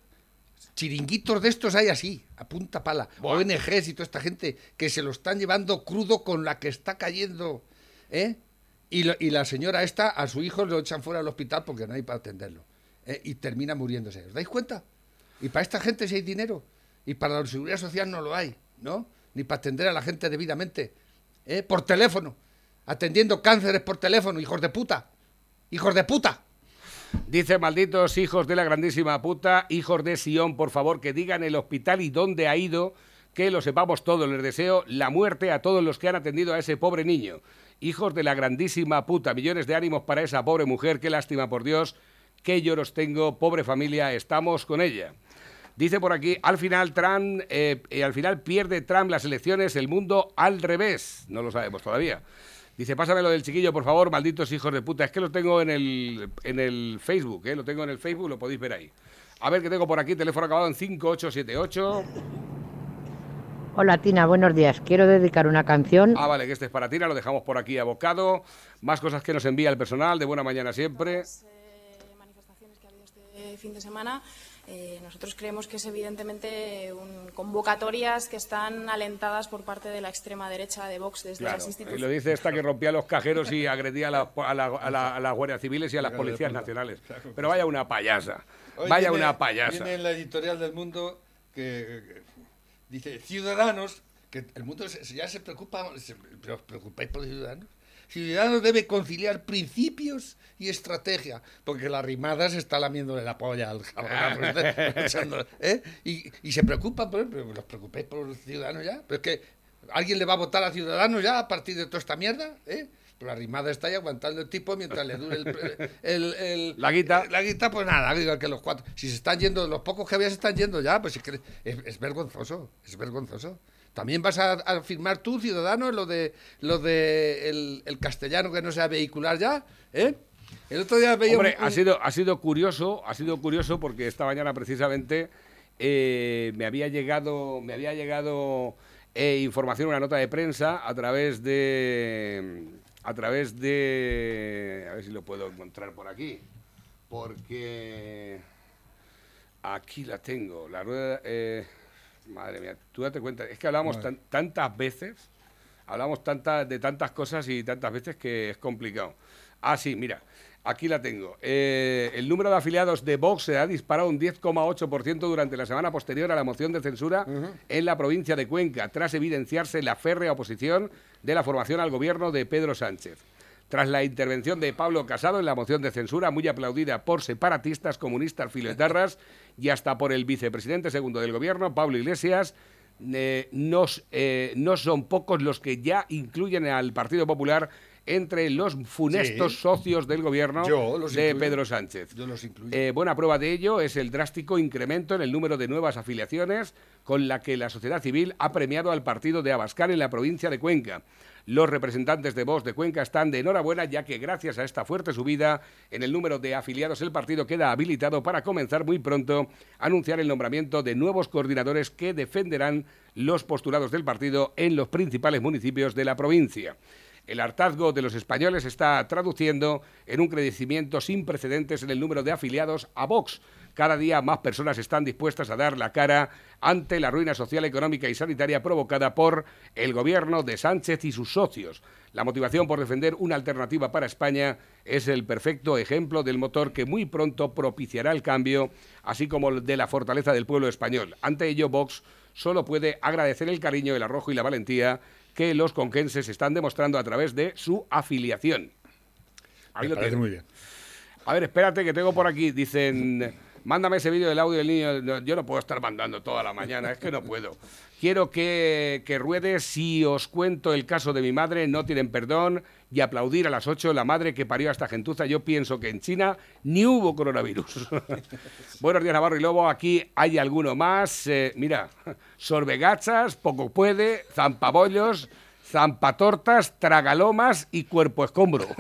Chiringuitos de estos hay así, a punta pala. ONGs y toda esta gente que se lo están llevando crudo con la que está cayendo. ¿eh? Y, lo- y la señora esta, a su hijo lo echan fuera del hospital porque no hay para atenderlo. ¿eh? Y termina muriéndose. ¿Os dais cuenta? Y para esta gente sí hay dinero. Y para la seguridad social no lo hay, ¿no? Ni para atender a la gente debidamente. ¿Eh? Por teléfono. Atendiendo cánceres por teléfono, hijos de puta. Hijos de puta. Dice, malditos hijos de la grandísima puta, hijos de Sion, por favor, que digan el hospital y dónde ha ido, que lo sepamos todos. Les deseo la muerte a todos los que han atendido a ese pobre niño. Hijos de la grandísima puta, millones de ánimos para esa pobre mujer, qué lástima por Dios, qué lloros tengo, pobre familia, estamos con ella. Dice por aquí, al final Trump, eh, eh, al final pierde Trump las elecciones, el mundo al revés. No lo sabemos todavía. Dice, pásame lo del chiquillo, por favor, malditos hijos de puta. Es que lo tengo en el, en el Facebook, ¿eh? Lo tengo en el Facebook, lo podéis ver ahí. A ver qué tengo por aquí, teléfono acabado en 5878. Hola Tina, buenos días. Quiero dedicar una canción. Ah, vale, que este es para Tina, lo dejamos por aquí abocado. Más cosas que nos envía el personal, de buena mañana siempre. manifestaciones que ha habido este fin de semana. Eh, nosotros creemos que es evidentemente un, convocatorias que están alentadas por parte de la extrema derecha de Vox desde las Y instituciones. lo dice esta que rompía los cajeros y agredía a, la- a la- a la- a las guardias civiles y a las policías nacionales. Pero vaya una payasa. Hoy Vaya viene- una payasa. Viene en la editorial del Mundo que, que dice Ciudadanos, que el mundo se- ya se preocupa, se- os preocupáis por los ciudadanos. Ciudadanos debe conciliar principios y estrategia, porque la rimada se está lamiéndole la polla al cabrón, echándole, ¿eh? y, y se preocupan, por, pero os preocupáis por los ciudadanos ya. Pero es que alguien le va a votar a Ciudadanos ya a partir de toda esta mierda, ¿eh? Pero la rimada está ahí aguantando el tipo mientras le dure el, el- el- La guita. la guita, pues nada, igual que los cuatro. Si se están yendo, los pocos que había se están yendo ya, pues es, que es, es vergonzoso, es vergonzoso. También vas a, a firmar tú, ciudadano, lo de lo de el, el castellano que no sea vehicular ya, ¿eh? El otro día veía Hombre, un- ha sido, ha sido curioso, ha sido curioso porque esta mañana precisamente eh, me había llegado, me había llegado eh, información, una nota de prensa a través de, a través de, a ver si lo puedo encontrar por aquí, porque aquí la tengo, la rueda, eh, madre mía, tú date cuenta, es que hablamos tan- tantas veces, hablamos de tantas cosas y tantas veces que es complicado. Ah, sí, mira, aquí la tengo. Eh, el número de afiliados de Vox se ha disparado un 10,8% durante la semana posterior a la moción de censura en la provincia de Cuenca, tras evidenciarse la férrea oposición de la formación al gobierno de Pedro Sánchez. Tras la intervención de Pablo Casado en la moción de censura, muy aplaudida por separatistas, comunistas, filetarras y hasta por el vicepresidente segundo del gobierno, Pablo Iglesias, eh, eh, no son pocos los que ya incluyen al Partido Popular entre los funestos Sí. socios del gobierno Yo los de incluyo. Pedro Sánchez. Yo los incluyo. Eh, buena prueba de ello es el drástico incremento en el número de nuevas afiliaciones con la que la sociedad civil ha premiado al partido de Abascal en la provincia de Cuenca. Los representantes de Vox de Cuenca están de enhorabuena ya que gracias a esta fuerte subida en el número de afiliados el partido queda habilitado para comenzar muy pronto a anunciar el nombramiento de nuevos coordinadores que defenderán los postulados del partido en los principales municipios de la provincia. El hartazgo de los españoles está traduciendo en un crecimiento sin precedentes en el número de afiliados a Vox. Cada día más personas están dispuestas a dar la cara ante la ruina social, económica y sanitaria provocada por el gobierno de Sánchez y sus socios. La motivación por defender una alternativa para España es el perfecto ejemplo del motor que muy pronto propiciará el cambio, así como de la fortaleza del pueblo español. Ante ello, Vox solo puede agradecer el cariño, el arrojo y la valentía que los conquenses están demostrando a través de su afiliación. Ahí Me lo parece tiene. muy bien. A ver, espérate que tengo por aquí. Dicen, mándame ese vídeo del audio del niño. Yo no puedo estar mandando toda la mañana, es que no puedo. Quiero que, que ruede si os cuento el caso de mi madre, no tienen perdón, y aplaudir a las 8 la madre que parió a esta gentuza. Yo pienso que en China ni hubo coronavirus. Buenos días, Navarro y Lobo. Aquí hay alguno más. Eh, mira, sorbegachas, poco puede, zampabollos, zampatortas, tragalomas y cuerpo escombro.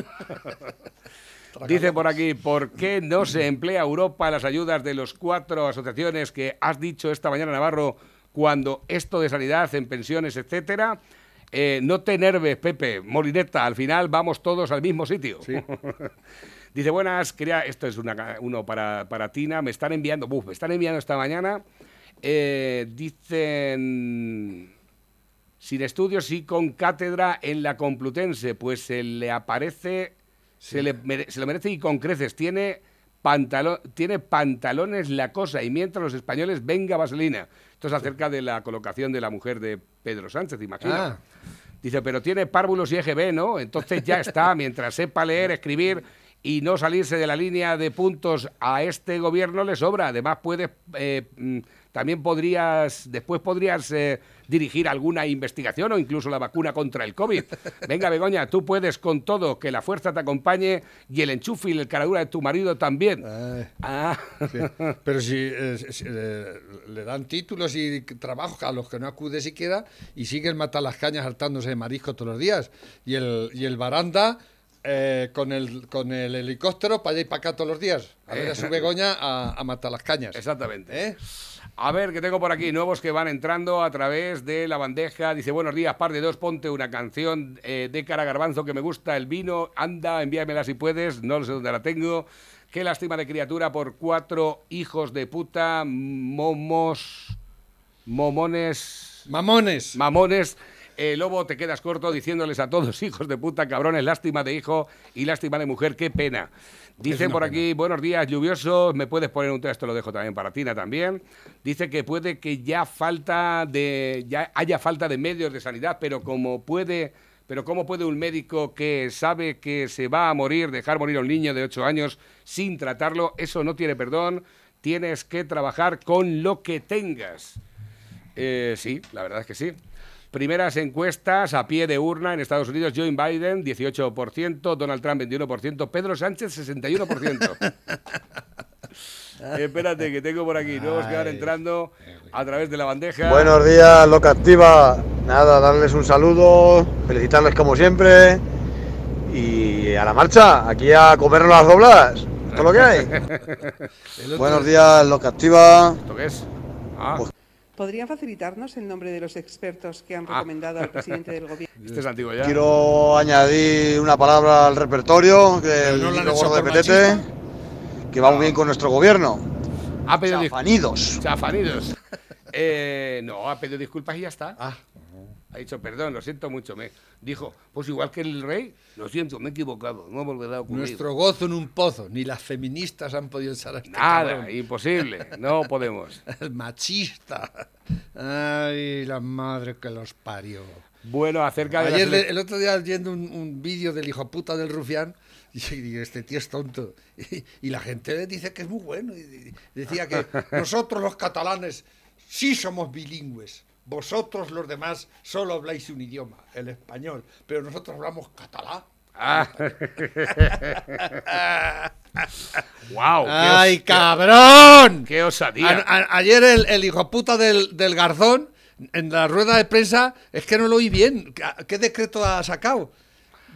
Dice por aquí, ¿por qué no se emplea Europa las ayudas de las cuatro asociaciones que has dicho esta mañana, Navarro, cuando esto de sanidad, en pensiones, etcétera? Eh, no te nerves, Pepe, Molineta, al final vamos todos al mismo sitio. Dice, buenas, quería, esto es una uno para, para Tina, me están enviando, buf, me están enviando esta mañana, eh, dicen, sin estudios y con cátedra en la Complutense, pues se le aparece, se, le mere- se lo merece y con creces. Tiene, pantalo- tiene pantalones la cosa y mientras los españoles venga vaselina. Esto es acerca de la colocación de la mujer de Pedro Sánchez, imagino. Ah. Dice, pero tiene párvulos y EGB, ¿no? Entonces ya está, mientras sepa leer, escribir y no salirse de la línea de puntos a este gobierno le sobra. Además puede eh, mm, también podrías, después podrías eh, dirigir alguna investigación o incluso la vacuna contra el COVID. Venga, Begoña, tú puedes con todo, que la fuerza te acompañe y el enchufe y el caradura de tu marido también. Ah. Sí. Pero si, eh, si, eh, le dan títulos y trabajos a los que no acude siquiera y siguen matar las cañas hartándose de marisco todos los días. Y el, y el baranda eh, con, el, con el helicóptero para allá y para acá todos los días. A ver a su Begoña a, a matar las cañas. Exactamente. ¿Eh? A ver, que tengo por aquí nuevos que van entrando a través de la bandeja. Dice, buenos días, par de dos, ponte una canción eh, de Cara Garbanzo que me gusta, el vino. Anda, envíamela si puedes, no sé dónde la tengo. Qué lástima de criatura por cuatro hijos de puta, momos, momones... Mamones. Mamones. Eh, Lobo, te quedas corto diciéndoles a todos, hijos de puta, cabrones, lástima de hijo y lástima de mujer, qué pena. Dice por pena. aquí, buenos días, lluvioso, me puedes poner un texto, lo dejo también para Tina también. Dice que puede que ya falta de, ya haya falta de medios de sanidad, pero como puede, pero cómo puede un médico que sabe que se va a morir, dejar morir a un niño de 8 años sin tratarlo, eso no tiene perdón, tienes que trabajar con lo que tengas. Eh, sí, la verdad es que sí. Primeras encuestas a pie de urna en Estados Unidos, Joe Biden 18%, Donald Trump 21%, Pedro Sánchez 61%. Espérate, que tengo por aquí nuevos que van entrando a través de la bandeja. Buenos días, Loca Activa. Nada, darles un saludo, felicitarles como siempre. Y a la marcha, aquí a comernos las doblas. Todo lo que hay. Buenos días, Loca Activa. ¿Esto qué es? Ah, ¿Podrían facilitarnos el nombre de los expertos que han recomendado al presidente del gobierno? este es antiguo ya. Quiero añadir una palabra al repertorio, que el no gordo de Petete, que va muy bien con nuestro gobierno. Ha pedido dis- Chafanidos. Chafanidos. Eh, no, ha pedido disculpas y ya está. Ah. Ha dicho, perdón, lo siento mucho. Me dijo, pues igual que el rey, lo siento, me he equivocado, no volverá a ocurrir. Nuestro gozo en un pozo. Ni las feministas han podido usar a este Nada, cabrón. imposible, no podemos. El machista. Ay, la madre que los parió. Bueno, acerca de Ayer, las le- el otro día viendo un, un vídeo del hijo puta del rufián, y digo, este tío es tonto. Y, y la gente dice que es muy bueno. Y, y decía que nosotros los catalanes sí somos bilingües. Vosotros los demás solo habláis un idioma, el español, pero nosotros hablamos catalán. Ah. ¡Guau! qué ¡Ay, cabrón! ¡Qué osadía! A- a- ayer el, el hijo puta del, del Garzón, en la rueda de prensa, es que no lo oí bien. ¿Qué, qué decreto ha sacado?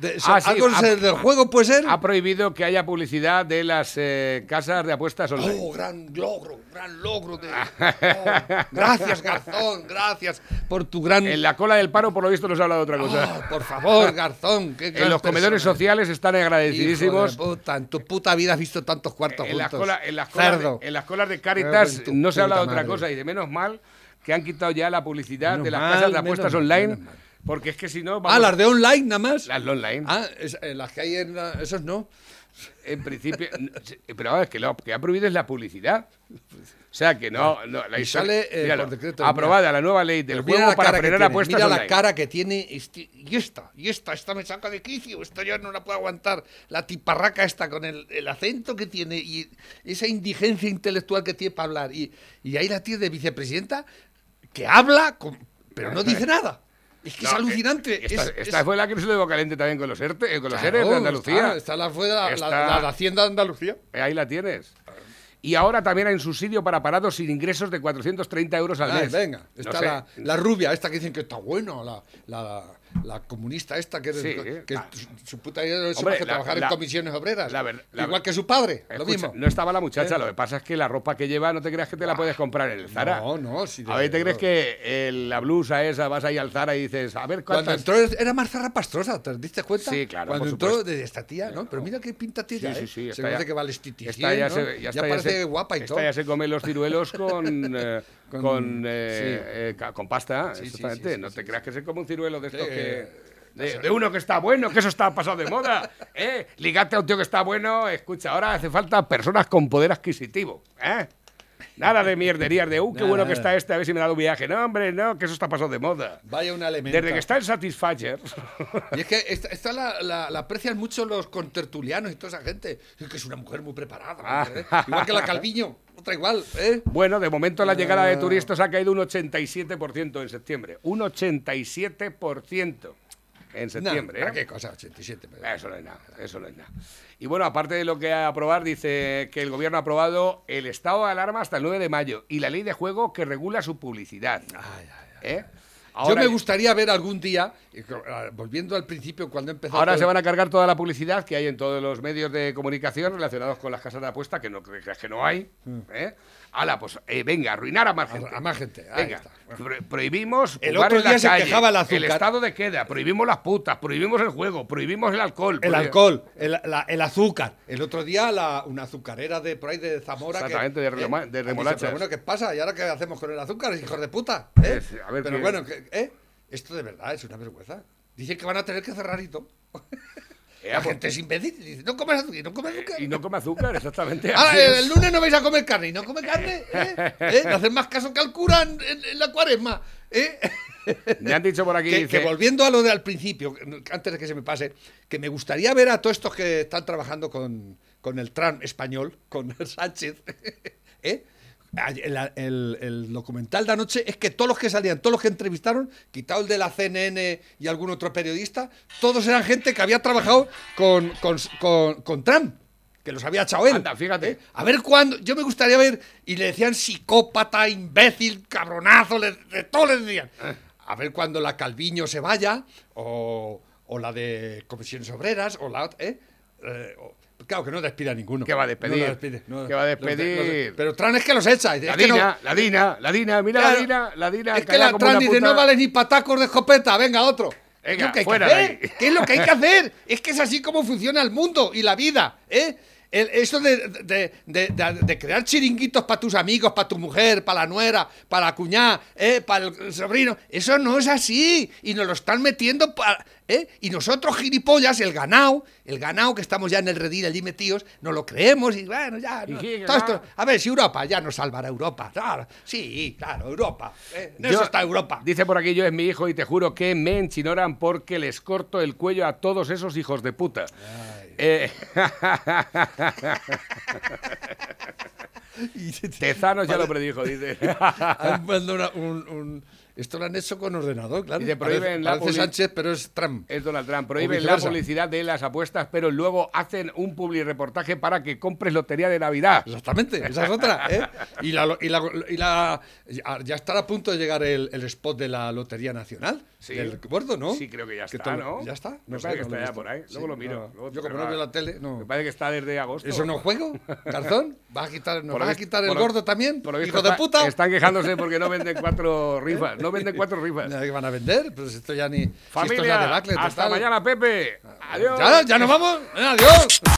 De- Ah, sí, ¿Algo ha- del juego puede ser? Ha prohibido que haya publicidad de las eh, casas de apuestas online. Oh, gran logro, gran logro. De... Oh, gracias, Garzón, gracias por tu gran... En la cola del paro, por lo visto, no se habla de otra cosa. Oh, por favor, Garzón. qué en los comedores persona. sociales están agradecidísimos. De puta, en tu puta vida has visto tantos cuartos En juntos. cola- en las colas Cerdo. de, en las colas de Caritas no se habla de puta otra cosa y de menos mal que han quitado ya la publicidad Menos de las mal, casas de apuestas menos online. menos. Porque es que si no. Ah, vamos- las de online nada más. Las de online. Ah, es- eh, las que hay en la- esos no. En principio. Pero vamos, es que lo que ha prohibido es la publicidad. O sea que no. no la Y historia- sale, eh, míralo, por decreto, aprobada mira. la nueva ley del Pero juego para frenar apuestas Mira la cara que tiene este- y esta, y esta, esta me saca de quicio, esta yo no la puedo aguantar. La tiparraca esta con el, el acento que tiene y esa indigencia intelectual que tiene para hablar. Y, y ahí la tiene de vicepresidenta que habla, con- pero no dice nada. Es que No, es alucinante. eh, Esta, es- esta es- fue la crisis de Boca Caliente también con los ERTE, eh, con los ERES de Andalucía. está- está la fue la- la- Está- la de Hacienda de Andalucía. Eh, Ahí la tienes. Y ahora también hay un subsidio para parados sin ingresos de 430 euros al Ay, mes. venga, No está sé. la, la rubia, esta que dicen que está buena, la, la, comunista esta que, Sí, que ah. su, puta idea es Hombre, más que la- trabajar la- en comisiones obreras. la ver- Igual que su padre, lo mismo. No estaba la muchacha, ¿Eh? lo que pasa es que la ropa que lleva no te creas que te la puedes comprar en el Zara. No, no, sí, A ver, ¿te crees que el- la blusa esa vas ahí al Zara y dices, a ver Cuando cuántas... entró era más zarrapastrosa, ¿te diste cuenta? Sí, claro, Cuando entró de esta tía, ¿no? Pero mira qué pinta tiene. Sí, sí, ¿eh? sí, Se parece ya- que va al estiticien, esta ya ¿no? se, ya parece se- guapa y esta todo. ya se come los ciruelos con, eh, Con- con, eh, sí. eh, con pasta, Sí, exactamente. sí, no te creas que se come un ciruelo de estos que... De, de uno que está bueno, que eso está pasado de moda. ¿eh? Ligate a un tío que está bueno. Escucha, ahora hace falta personas con poder adquisitivo. ¿eh? Nada de mierderías de, uh, qué Nada, bueno que está este, a ver si me da un viaje. No, hombre, no, que eso está pasado de moda. Vaya una elementa. Desde que está el Satisfyer. Y es que esta, esta la, la- la aprecian mucho los contertulianos y toda esa gente. Es que es una mujer muy preparada. Ah. ¿eh? Igual que la Calviño, otra igual. ¿eh? Bueno, de momento la llegada de Ah. turistas ha caído un 87% en septiembre. Un 87% en septiembre. Nah, ¿eh? ¿Qué cosa? 87. Eso no es nada, eso no es nada. Y bueno, aparte de lo que a aprobar, dice que el gobierno ha aprobado el estado de alarma hasta el 9 de mayo y la ley de juego que regula su publicidad. ¿Eh? Yo me gustaría ver algún día, ah, volviendo al principio, cuando empezó. Ahora todo- se van a cargar toda la publicidad que hay en todos los medios de comunicación relacionados con las casas de apuesta, que no creas que no hay. ¿eh? Hala, pues eh, venga, arruinar a más gente. A más gente, ahí Venga, está. pro- prohibimos El jugar otro en la día se calle, quejaba el azúcar. estado de queda, prohibimos las putas, prohibimos el juego, prohibimos el alcohol. El alcohol, el, la- el azúcar. El otro día la, una azucarera de por ahí de Zamora. que- Exactamente, de remolachas. "Pero bueno, ¿qué pasa? ¿Y ahora qué hacemos con el azúcar, hijos de puta? ¿Eh? Es- a ver Pero bueno, ¿eh? esto de verdad es una vergüenza. Dicen que van a tener que cerrar y todo. La gente es imbécil. Dice, no comes azúcar, no comes azúcar. Y no come azúcar, exactamente. Ahora, así el, es. el lunes no vais a comer carne y no come carne. ¿eh? ¿Eh? No hacen más caso que al cura en, en- en la cuaresma. ¿eh? Me han dicho por aquí, que, dice- que volviendo a lo de al principio, antes de que se me pase, que me gustaría ver a todos estos que están trabajando con, con el Trump español, con Sánchez, ¿eh? El, el- el documental de anoche es que todos los que salían, todos los que entrevistaron, quitado el de la CNN y algún otro periodista, todos eran gente que había trabajado con, con, con- con Trump, que los había echado él. Anda, fíjate. ¿Eh? A ver cuándo, yo me gustaría ver, y le decían psicópata, imbécil, cabronazo, le- de todo le decían. A ver cuando la Calviño se vaya, o, o la de comisiones obreras, o la otra, ¿eh? Eh, o- claro que no despide a ninguno. ¿Qué va a despedir? No lo despide, no- ¿Qué va a los los despedir? pero Trump es que los echa. La que no- Dina, la Dina, la Dina, mira la Claro. Dina, la Dina. es que la una dice, puta- no vale ni patacos de escopeta, venga otro. Venga, ¿Qué es lo que hay que fuera de hacer? ¿Qué es lo que hay que hacer? Es que es así como funciona el mundo y la vida, ¿eh? El- eso de, de- de- crear chiringuitos para tus amigos, para tu mujer, para la nuera, para la cuñada, ¿eh? para el sobrino, eso no es así. Y nos lo están metiendo para... ¿eh? Y nosotros, gilipollas, el ganado, el ganado que estamos ya en el redil allí metidos, nos lo creemos y bueno, ya... no, todo esto- a ver, si Europa ya nos salvará Europa. Claro, sí, claro, Europa. ¿eh? En Yo- eso está Europa. Dice por aquí, yo es mi hijo y te juro que me enchinoran porque les corto el cuello a todos esos hijos de puta. Eh, Tezanos ya lo predijo, dice. Han mandado un- un- esto lo han hecho con ordenador, claro. Y te prohíben Parece- Sánchez, pero es Trump. Es Donald Trump. Prohíben la publicidad de las apuestas, pero luego hacen un publi reportaje para que compres lotería de Navidad. Exactamente, esa es otra. ¿eh? Y, la, y la- y la- ya- estará a punto de llegar el, el spot de la Lotería Nacional. Sí. Del gordo, ¿no? Sí, creo que ya está, ¿no? ¿Ya está? Me sé, parece que no está ya por ahí. Luego Sí, lo miro. no. luego Yo como no veo la tele, no. Me parece que está desde agosto. ¿Eso no juego? ¿Garzón? ¿Vas a quitar, ¿Nos vas a quitar el gordo también? por ¿Hijo de puta? Están quejándose porque no venden cuatro rifas. No venden cuatro rifas. ¿Qué van a vender? Pues esto ya ni... si esto es la Familia, debacle hasta total. mañana, Pepe. Adiós. ¿Ya, ya nos vamos. Adiós.